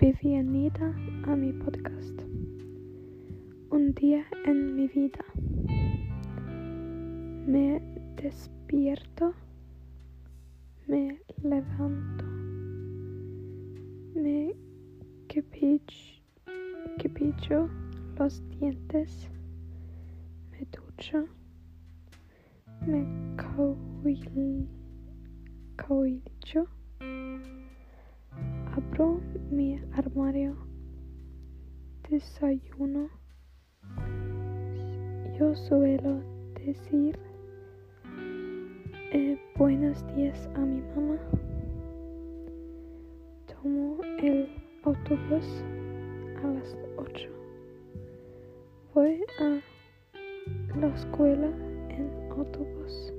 Bienvenida a mi podcast. Un día en mi vida. Me despierto, me levanto, me cepillo los dientes, me ducho, me cauillo mi armario, desayuno. Yo suelo decir eh, buenos días a mi mamá. Tomo el autobús a las 8. Voy a la escuela en autobús.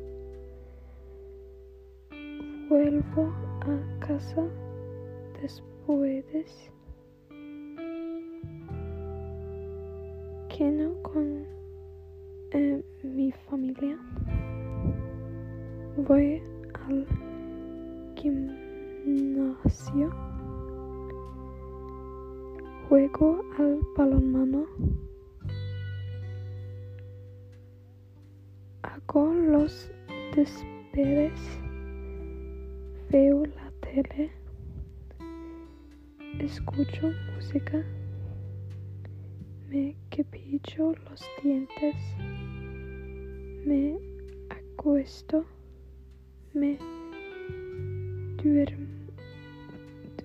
Vuelvo a casa después que no con eh, mi familia voy al gimnasio. Juego al balonmano. Hago los desperes. Veo la tele escucho música, me cepillo los dientes, me acuesto, me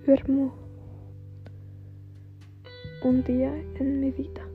duermo un día en mi vida.